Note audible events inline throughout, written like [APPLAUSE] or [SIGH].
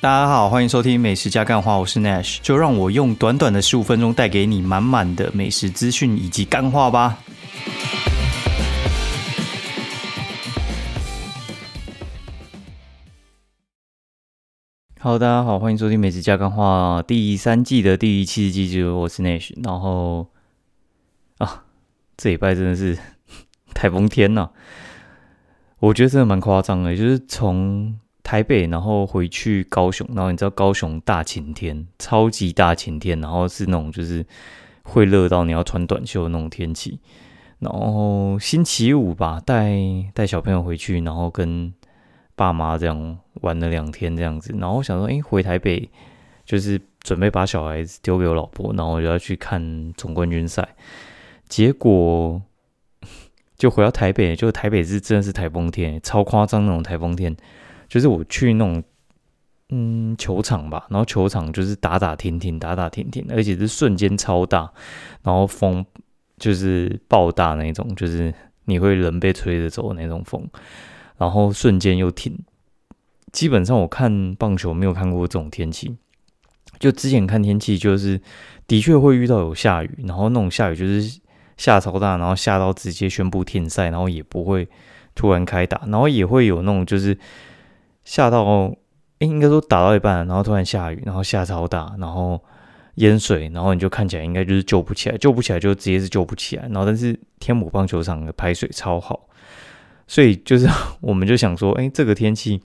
大家好，欢迎收听美食加干话，我是 Nash，就让我用短短的十五分钟带给你满满的美食资讯以及干话吧。Hello，大家好，欢迎收听美食加干话第三季的第七十集，就我是 Nash，然后啊，这礼拜真的是台风天呐，我觉得真的蛮夸张的，就是从。台北，然后回去高雄，然后你知道高雄大晴天，超级大晴天，然后是那种就是会热到你要穿短袖那种天气。然后星期五吧，带带小朋友回去，然后跟爸妈这样玩了两天这样子。然后我想说，哎，回台北就是准备把小孩子丢给我老婆，然后我就要去看总冠军赛。结果 [LAUGHS] 就回到台北，就台北是真的是台风天，超夸张那种台风天。就是我去那种嗯球场吧，然后球场就是打打停停，打打停停，而且是瞬间超大，然后风就是爆大那种，就是你会人被吹着走的那种风，然后瞬间又停。基本上我看棒球没有看过这种天气，就之前看天气就是的确会遇到有下雨，然后那种下雨就是下超大，然后下到直接宣布停赛，然后也不会突然开打，然后也会有那种就是。下到，哎，应该说打到一半，然后突然下雨，然后下超大，然后淹水，然后你就看起来应该就是救不起来，救不起来就直接是救不起来。然后但是天母棒球场的排水超好，所以就是我们就想说，哎，这个天气，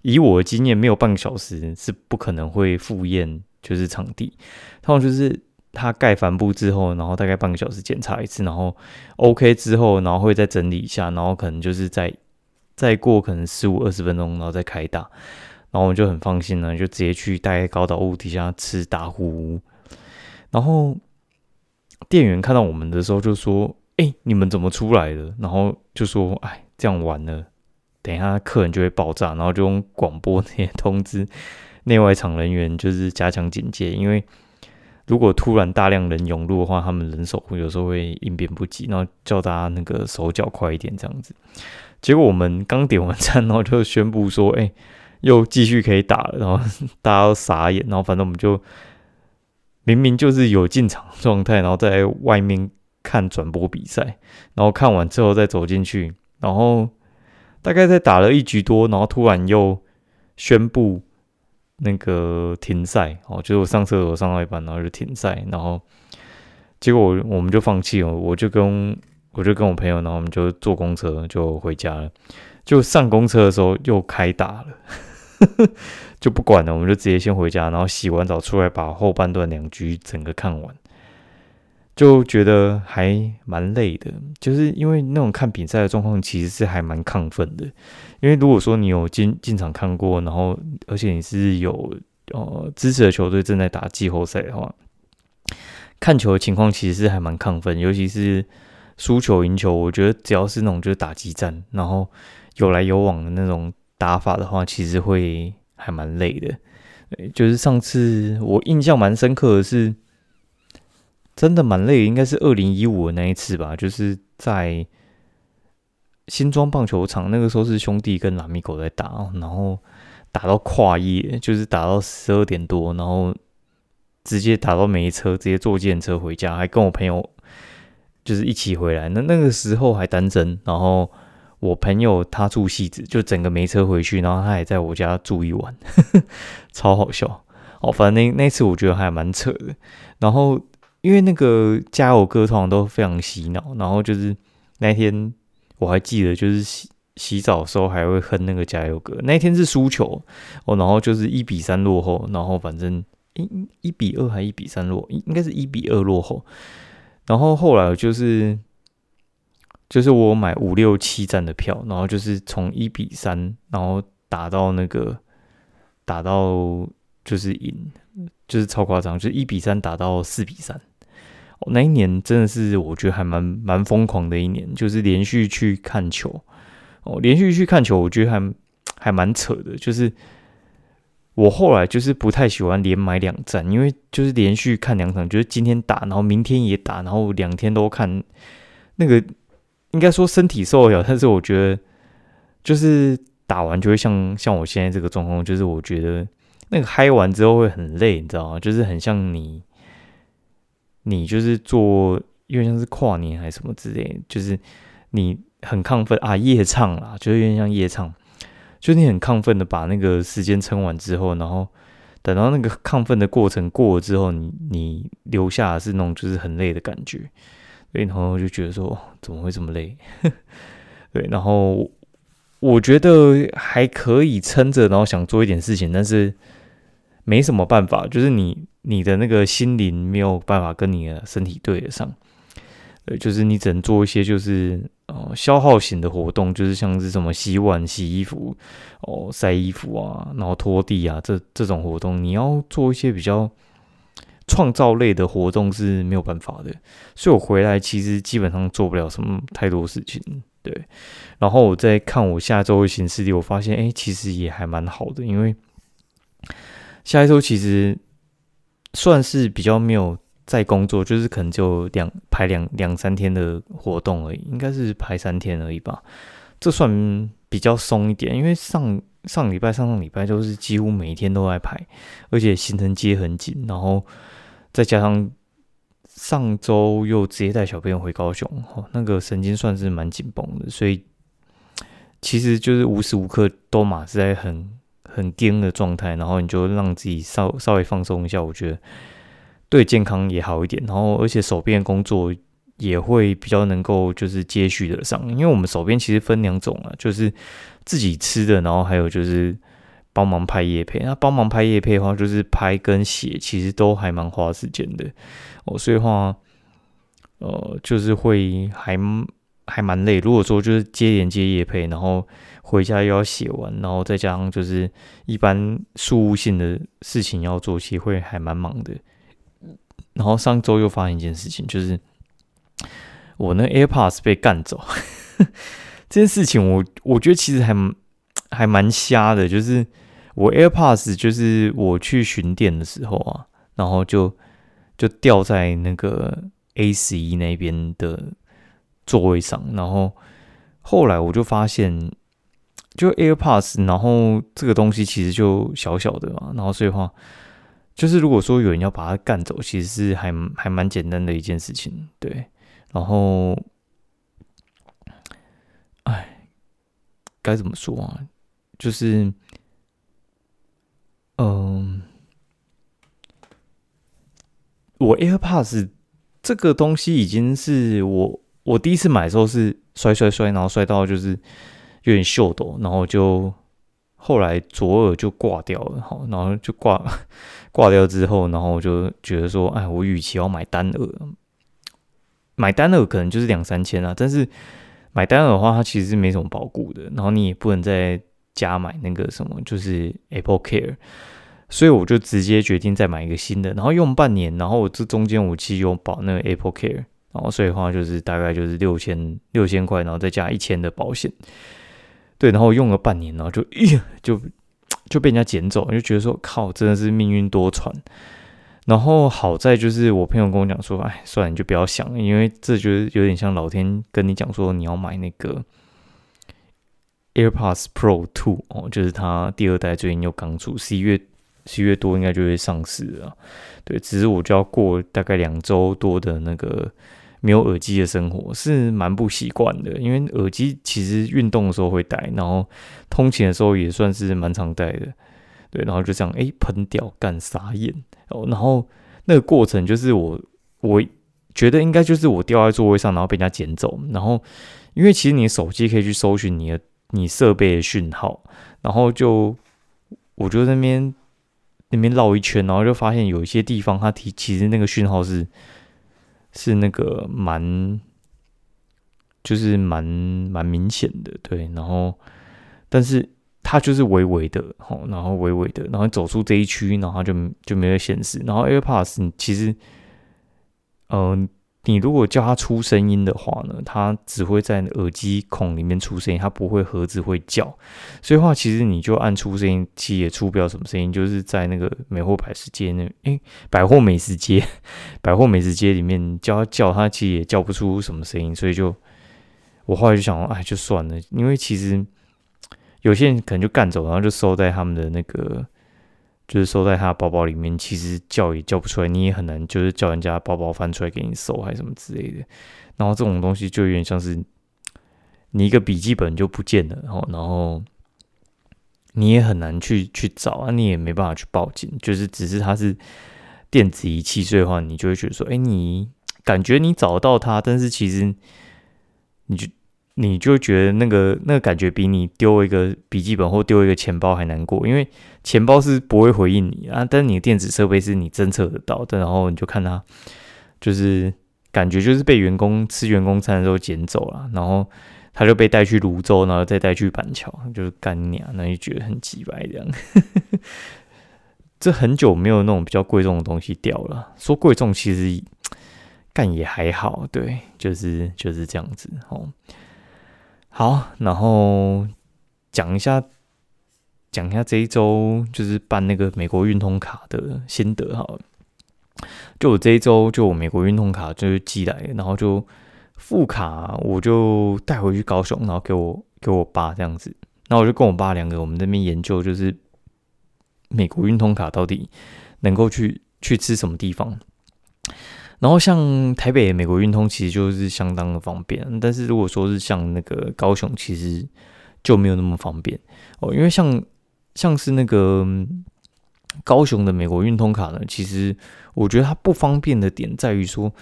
以我的经验，没有半个小时是不可能会复验，就是场地。通常就是它盖帆布之后，然后大概半个小时检查一次，然后 OK 之后，然后会再整理一下，然后可能就是在。再过可能十五二十分钟，然后再开打，然后我们就很放心了，就直接去待高岛屋底下吃打呼。然后店员看到我们的时候就说：“哎，你们怎么出来的？”然后就说：“哎，这样完了，等一下客人就会爆炸。”然后就用广播那些通知 [LAUGHS] 内外场人员，就是加强警戒，因为如果突然大量人涌入的话，他们人手有时候会应变不及，然后叫大家那个手脚快一点，这样子。结果我们刚点完餐，然后就宣布说：“哎，又继续可以打了。”然后大家都傻眼。然后反正我们就明明就是有进场状态，然后在外面看转播比赛，然后看完之后再走进去，然后大概在打了一局多，然后突然又宣布那个停赛。哦，就是我上厕所上到一半，然后就停赛。然后结果我我们就放弃了，我就跟。我就跟我朋友，然后我们就坐公车就回家了。就上公车的时候又开打了，[LAUGHS] 就不管了，我们就直接先回家，然后洗完澡出来把后半段两局整个看完，就觉得还蛮累的。就是因为那种看比赛的状况其实是还蛮亢奋的。因为如果说你有进进场看过，然后而且你是有呃支持的球队正在打季后赛的话，看球的情况其实是还蛮亢奋，尤其是。输球赢球，我觉得只要是那种就是打激战，然后有来有往的那种打法的话，其实会还蛮累的。就是上次我印象蛮深刻的是，真的蛮累，应该是二零一五那一次吧，就是在新庄棒球场，那个时候是兄弟跟拉米狗在打，然后打到跨夜，就是打到十二点多，然后直接打到没车，直接坐电车回家，还跟我朋友。就是一起回来，那那个时候还单身，然后我朋友他住戏子，就整个没车回去，然后他也在我家住一晚，[LAUGHS] 超好笑哦。反正那那次我觉得还蛮扯的。然后因为那个加油歌通常都非常洗脑，然后就是那天我还记得，就是洗洗澡的时候还会哼那个加油歌。那天是输球哦，然后就是一比三落后，然后反正一一比二还一比三落，应该是一比二落后。然后后来就是，就是我买五六七站的票，然后就是从一比三，然后打到那个打到就是赢，就是超夸张，就是一比三打到四比三。那一年真的是我觉得还蛮蛮疯狂的一年，就是连续去看球哦，连续去看球，我觉得还还蛮扯的，就是。我后来就是不太喜欢连买两站，因为就是连续看两场，就是今天打，然后明天也打，然后两天都看，那个应该说身体受不了。但是我觉得，就是打完就会像像我现在这个状况，就是我觉得那个嗨完之后会很累，你知道吗？就是很像你，你就是做，因为像是跨年还是什么之类，就是你很亢奋啊，夜唱啦，就是有点像夜唱，就你很亢奋的把那个时间撑完之后，然后等到那个亢奋的过程过了之后，你你留下是那种就是很累的感觉，所以然后就觉得说怎么会这么累？[LAUGHS] 对，然后我觉得还可以撑着，然后想做一点事情，但是。没什么办法，就是你你的那个心灵没有办法跟你的身体对得上，对，就是你只能做一些就是呃消耗型的活动，就是像是什么洗碗、洗衣服、哦晒衣服啊，然后拖地啊这这种活动，你要做一些比较创造类的活动是没有办法的，所以我回来其实基本上做不了什么太多事情，对。然后我再看我下周的行事历，我发现哎，其实也还蛮好的，因为。下一周其实算是比较没有在工作，就是可能就两排两两三天的活动而已，应该是排三天而已吧。这算比较松一点，因为上上礼拜、上上礼拜都是几乎每一天都在排，而且行程接很紧，然后再加上上周又直接带小朋友回高雄，哦，那个神经算是蛮紧绷的，所以其实就是无时无刻都马是在很。很颠的状态，然后你就让自己稍稍微放松一下，我觉得对健康也好一点。然后而且手边工作也会比较能够就是接续的上，因为我们手边其实分两种啊，就是自己吃的，然后还有就是帮忙拍叶配。那帮忙拍叶配的话，就是拍跟写其实都还蛮花时间的哦，所以话呃就是会还还蛮累。如果说就是接连接叶配，然后回家又要写完，然后再加上就是一般事务性的事情要做，其实会还蛮忙的。然后上周又发生一件事情，就是我那 AirPods 被干走。[LAUGHS] 这件事情我我觉得其实还还蛮瞎的，就是我 AirPods 就是我去巡店的时候啊，然后就就掉在那个 A 十一那边的座位上，然后后来我就发现。就 AirPods，然后这个东西其实就小小的嘛，然后所以话，就是如果说有人要把它干走，其实是还还蛮简单的一件事情，对。然后，哎，该怎么说啊？就是，嗯，我 AirPods 这个东西已经是我我第一次买的时候是摔摔摔，然后摔到就是。有点秀抖，然后就后来左耳就挂掉了，好，然后就挂 [LAUGHS] 挂掉之后，然后我就觉得说，哎，我与其要买单耳，买单耳可能就是两三千啊，但是买单耳的话，它其实是没什么保固的，然后你也不能再加买那个什么，就是 Apple Care，所以我就直接决定再买一个新的，然后用半年，然后我这中间我其实有保那个 Apple Care，然后所以的话就是大概就是六千六千块，然后再加一千的保险。对，然后用了半年，然后就 [LAUGHS] 咦，就就被人家捡走，就觉得说靠，真的是命运多舛。然后好在就是我朋友跟我讲说，哎，算了，你就不要想了，因为这就是有点像老天跟你讲说，你要买那个 AirPods Pro Two 哦，就是它第二代最近又刚出，十一月十一月多应该就会上市了。对，只是我就要过大概两周多的那个。没有耳机的生活是蛮不习惯的，因为耳机其实运动的时候会戴，然后通勤的时候也算是蛮常戴的。对，然后就这样，哎，喷掉，干傻眼。然后那个过程就是我，我觉得应该就是我掉在座位上，然后被人家捡走。然后因为其实你的手机可以去搜寻你的你设备的讯号，然后就我就那边那边绕一圈，然后就发现有一些地方它提其实那个讯号是。是那个蛮，就是蛮蛮明显的，对，然后，但是它就是微微的，吼，然后微微的，然后走出这一区，然后就就没有显示，然后 AirPods 其实，嗯。你如果叫它出声音的话呢，它只会在耳机孔里面出声音，它不会盒子会叫。所以话，其实你就按出声音，其实也出不了什么声音。就是在那个美货百事街那，诶，百货美食街，[LAUGHS] 百货美食街里面叫它叫，它其实也叫不出什么声音。所以就我后来就想，哎，就算了，因为其实有些人可能就干走，然后就收在他们的那个就是收在他包包里面，其实叫也叫不出来，你也很难就是叫人家包包翻出来给你搜还是什么之类的。然后这种东西就有点像是你一个笔记本就不见了，然后然后你也很难去去找啊，你也没办法去报警，就是只是它是电子仪器，所以的话你就会觉得说，哎，你感觉你找到它，但是其实你就。你就觉得那个那个感觉比你丢一个笔记本或丢一个钱包还难过，因为钱包是不会回应你啊，但是你的电子设备是你侦测得到的，然后你就看他，就是感觉就是被员工吃员工餐的时候捡走了，然后他就被带去泸州，然后再带去板桥，就是干娘，那就觉得很奇怪这样。[LAUGHS] 这很久没有那种比较贵重的东西掉了，说贵重其实干也还好，对，就是就是这样子哦。好，然后讲一下，讲一下这一周就是办那个美国运通卡的心得哈。就我这一周，就我美国运通卡就是寄来，然后就副卡我就带回去高雄，然后给我给我爸这样子。那我就跟我爸两个，我们那边研究就是美国运通卡到底能够去去吃什么地方。然后像台北美国运通其实就是相当的方便，但是如果说是像那个高雄，其实就没有那么方便哦。因为像像是那个高雄的美国运通卡呢，其实我觉得它不方便的点在于说，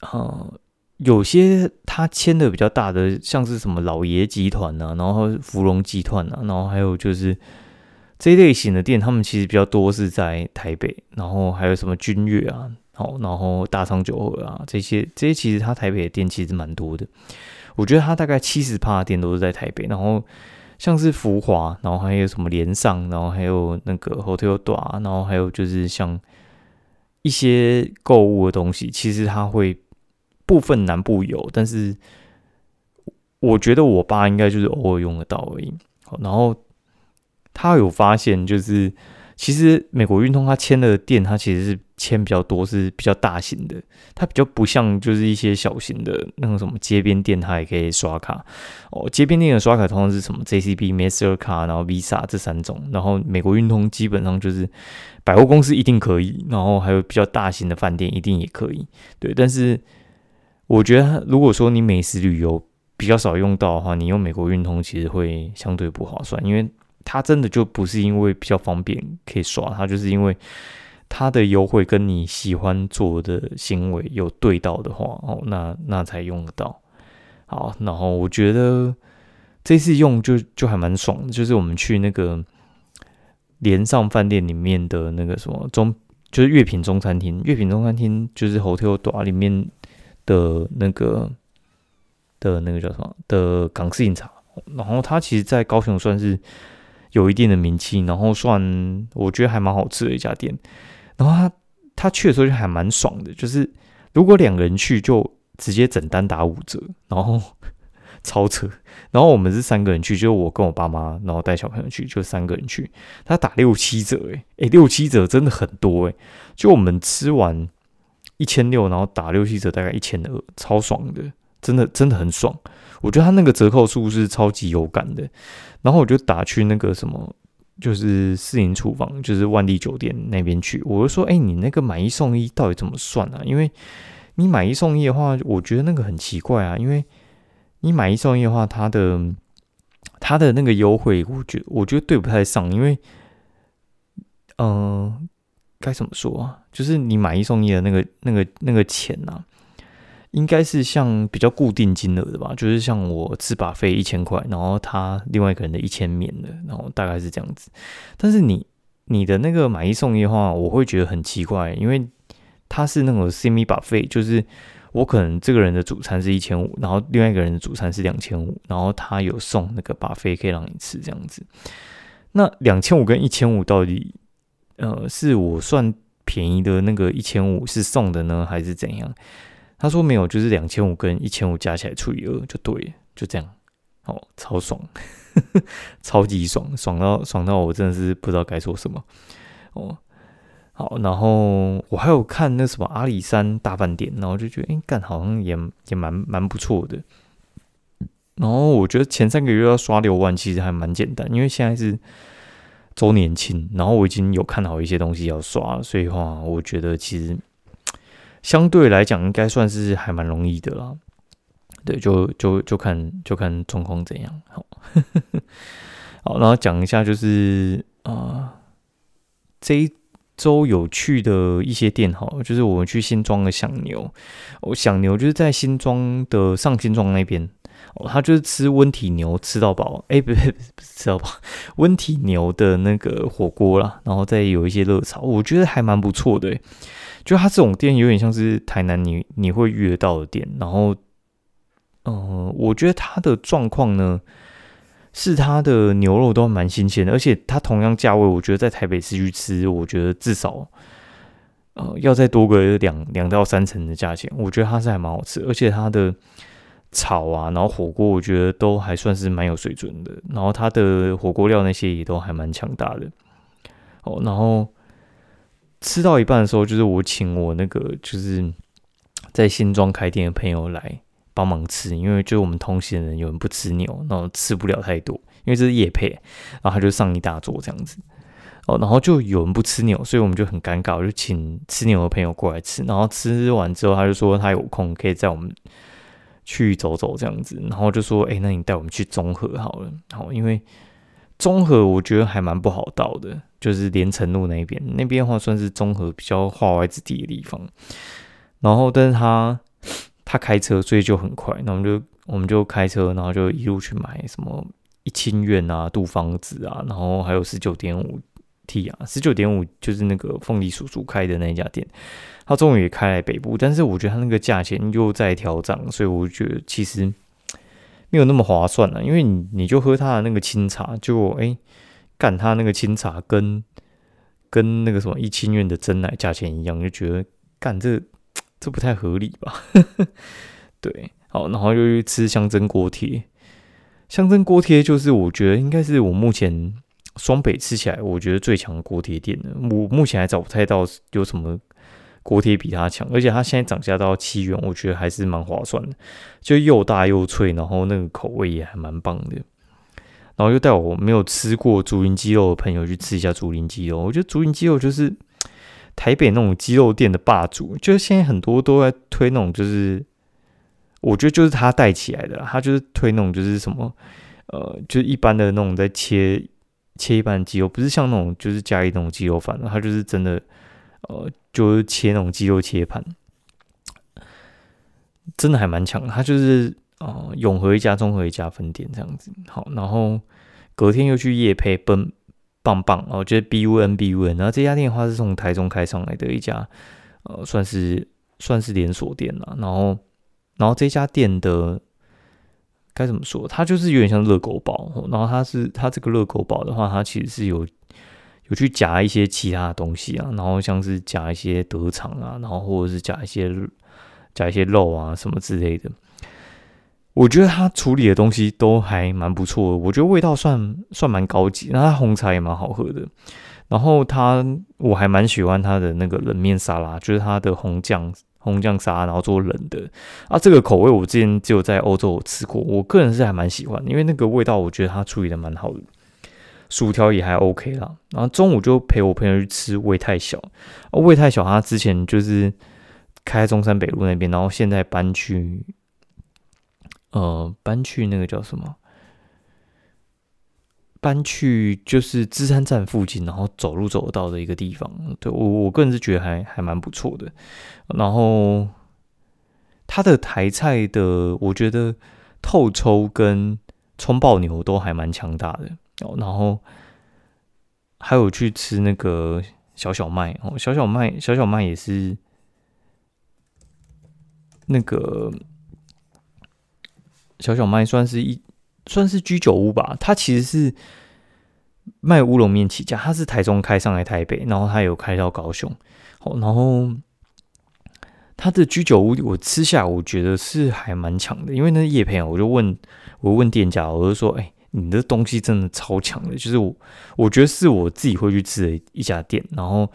啊，有些他签的比较大的，像是什么老爷集团啊，然后芙蓉集团啊，然后还有就是。这一类型的店，他们其实比较多是在台北，然后还有什么君悦啊，好，然后大昌九和啊，这些这些其实它台北的店其实蛮多的。我觉得它大概七十趴的店都是在台北，然后像是福华，然后还有什么联上，然后还有那个 Hotel 大，然后还有就是像一些购物的东西，其实它会部分南部有，但是我觉得我爸应该就是偶尔用得到而已。好，然后。他有发现，就是其实美国运通他签的店，他其实是签比较多，是比较大型的。它比较不像就是一些小型的那种什么街边店，它也可以刷卡哦。街边店的刷卡通常是什么 JCB、Master 卡，然后 Visa 这三种。然后美国运通基本上就是百货公司一定可以，然后还有比较大型的饭店一定也可以。对，但是我觉得如果说你美食旅游比较少用到的话，你用美国运通其实会相对不划算，因为。它真的就不是因为比较方便可以刷，它就是因为它的优惠跟你喜欢做的行为有对到的话，哦，那那才用得到。好，然后我觉得这次用就就还蛮爽，就是我们去那个连上饭店里面的那个什么中，就是月品中餐厅，月品中餐厅就是 Hotel 岛里面的那个的那个叫什么的港式饮茶，然后它其实，在高雄算是。有一定的名气，然后算我觉得还蛮好吃的一家店。然后他他去的时候就还蛮爽的，就是如果两个人去就直接整单打五折，然后 [LAUGHS] 超车。然后我们是三个人去，就我跟我爸妈，然后带小朋友去，就三个人去，他打六七折，诶诶，六七折真的很多诶。就我们吃完一千六，然后打六七折，大概一千二，超爽的，真的真的很爽。我觉得他那个折扣数是超级有感的。然后我就打去那个什么，就是四营厨房，就是万丽酒店那边去。我就说，哎，你那个买一送一到底怎么算啊？因为你买一送一的话，我觉得那个很奇怪啊。因为你买一送一的话，它的它的那个优惠，我觉我觉得对不太上。因为，嗯，该怎么说啊？就是你买一送一的那个那个那个钱呐。应该是像比较固定金额的吧，就是像我吃把费一千块，然后他另外一个人的一千免的，然后大概是这样子。但是你你的那个买一送一的话，我会觉得很奇怪，因为它是那种 semi 把费，就是我可能这个人的主餐是一千五，然后另外一个人的主餐是两千五，然后他有送那个把费可以让你吃这样子。那两千五跟一千五到底，呃，是我算便宜的那个一千五是送的呢，还是怎样？他说没有，就是两千五跟一千五加起来除以二就对了，就这样，哦，超爽，[LAUGHS] 超级爽，爽到爽到我真的是不知道该说什么哦。好，然后我还有看那什么阿里山大饭店，然后就觉得哎干好像也也蛮蛮不错的。然后我觉得前三个月要刷六万其实还蛮简单，因为现在是周年庆，然后我已经有看好一些东西要刷，所以话我觉得其实相对来讲应该算是还蛮容易的啦。对，就就就看就看状况怎样。好，好，然后讲一下就是啊，这一周有趣的一些店，好，就是我们去新庄的响牛，哦，响牛就是在新庄的上新庄那边。哦，他就是吃温体牛吃到饱，哎，不是不是吃到饱，温体牛的那个火锅啦，然后再有一些热炒，我觉得还蛮不错的。就他这种店有点像是台南你你会遇到的店，然后，嗯，我觉得他的状况呢，是他的牛肉都蛮新鲜的，而且他同样价位，我觉得在台北市区吃，我觉得至少，呃，要再多个两两到三成的价钱，我觉得它是还蛮好吃，而且它的。炒啊，然后火锅我觉得都还算是蛮有水准的，然后它的火锅料那些也都还蛮强大的。哦，然后吃到一半的时候，就是我请我那个就是在新庄开店的朋友来帮忙吃，因为就我们同行的人有人不吃牛，然后吃不了太多，因为这是夜配，然后他就上一大桌这样子。哦，然后就有人不吃牛，所以我们就很尴尬，我就请吃牛的朋友过来吃，然后吃完之后，他就说他有空可以在我们。去走走这样子，然后就说：“哎，那你带我们去综合好了。”好，因为中和我觉得还蛮不好到的，就是连城路那边，那边的话算是中和比较化外之地的地方。然后，但是他他开车，所以就很快。那我们就我们就开车，然后就一路去买什么一清苑啊、杜芳子啊，然后还有十九点五 T 啊，十九点五就是那个凤梨叔叔开的那家店。他终于也开来北部，但是我觉得他那个价钱又在调涨，所以我觉得其实没有那么划算了。因为你你就喝他的那个清茶，就哎干他那个清茶跟跟那个什么一清苑的真奶价钱一样，就觉得干这这不太合理吧？[LAUGHS] 对，好，然后又去吃香蒸锅贴，香蒸锅贴就是我觉得应该是我目前双北吃起来我觉得最强的锅贴店了。我目前还找不太到有什么。锅贴比它强，而且它现在涨价到七元，我觉得还是蛮划算的，就又大又脆，然后那个口味也还蛮棒的。然后又带我没有吃过竹林鸡肉的朋友去吃一下竹林鸡肉，我觉得竹林鸡肉就是台北那种鸡肉店的霸主，就是现在很多都在推那种，就是我觉得就是他带起来的，他就是推那种就是什么，呃，就是一般的那种在切切一般的鸡肉，不是像那种就是加一那种鸡肉饭，他就是真的。呃，就是切那种鸡肉切盘，真的还蛮强。他就是呃，永和一家、中和一家分店这样子。好，然后隔天又去夜配奔棒棒哦，就是 B U N B U N。然后这家店的话是从台中开上来的一家，呃，算是算是连锁店了。然后，然后这家店的该怎么说？它就是有点像热狗堡。然后它是它这个热狗堡的话，它其实是有。有去夹一些其他的东西啊，然后像是夹一些德肠啊，然后或者是夹一些夹一些肉啊什么之类的。我觉得他处理的东西都还蛮不错的，我觉得味道算算蛮高级，那他红茶也蛮好喝的。然后他我还蛮喜欢他的那个冷面沙拉，就是他的红酱红酱沙，然后做冷的啊，这个口味我之前只有在欧洲吃过，我个人是还蛮喜欢，因为那个味道我觉得他处理的蛮好的。薯条也还 OK 啦，然后中午就陪我朋友去吃味太小，味太小他之前就是开中山北路那边，然后现在搬去，呃，搬去那个叫什么？搬去就是芝山站附近，然后走路走得到的一个地方。对我我个人是觉得还还蛮不错的。然后他的台菜的，我觉得透抽跟葱爆牛都还蛮强大的。哦，然后还有去吃那个小小麦哦，小小麦小小麦也是那个小小麦，算是一算是居酒屋吧。它其实是卖乌龙面起家，它是台中开上来台北，然后它有开到高雄。哦，然后它的居酒屋我吃下，我觉得是还蛮强的。因为那叶片，我就问我问店家，我就说，哎。你的东西真的超强的，就是我，我觉得是我自己会去吃的一家店。然后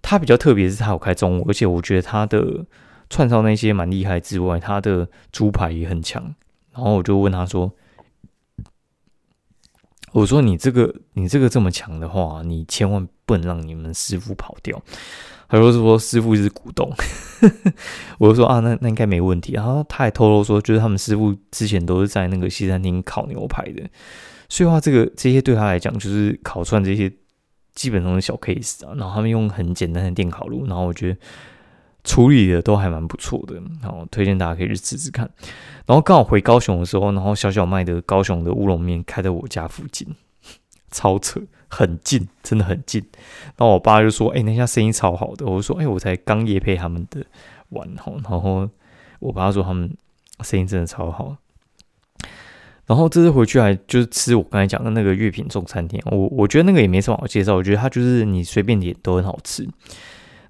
它比较特别，是它有开中午，而且我觉得它的串烧那些蛮厉害之外，它的猪排也很强。然后我就问他说：“我说你这个你这个这么强的话，你千万不能让你们师傅跑掉。他说说师傅是股东，[LAUGHS] 我就说啊，那那应该没问题。然后他还透露说，就是他们师傅之前都是在那个西餐厅烤牛排的，所以话这个这些对他来讲就是烤串这些基本上是小 case 啊。然后他们用很简单的电烤炉，然后我觉得处理的都还蛮不错的，然后推荐大家可以去试试看。然后刚好回高雄的时候，然后小小麦的高雄的乌龙面开在我家附近。[LAUGHS] 超扯，很近，真的很近。然后我爸就说：“哎，那家生意超好的。”我就说：“哎，我才刚夜配他们的碗吼。”然后我爸说：“他们生意真的超好。”然后这次回去还就是吃我刚才讲的那个月品中餐厅，我我觉得那个也没什么好介绍。我觉得它就是你随便点都很好吃。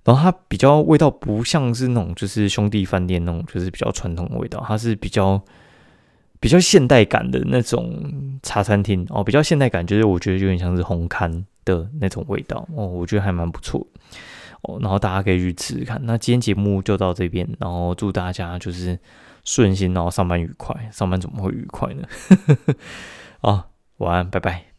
然后它比较味道不像是那种就是兄弟饭店那种，就是比较传统的味道，它是比较。比较现代感的那种茶餐厅哦，比较现代感，就是我觉得有点像是红磡的那种味道哦，我觉得还蛮不错哦。然后大家可以去吃吃看。那今天节目就到这边，然后祝大家就是顺心，然后上班愉快。上班怎么会愉快呢？啊，[LAUGHS] 晚安，拜拜。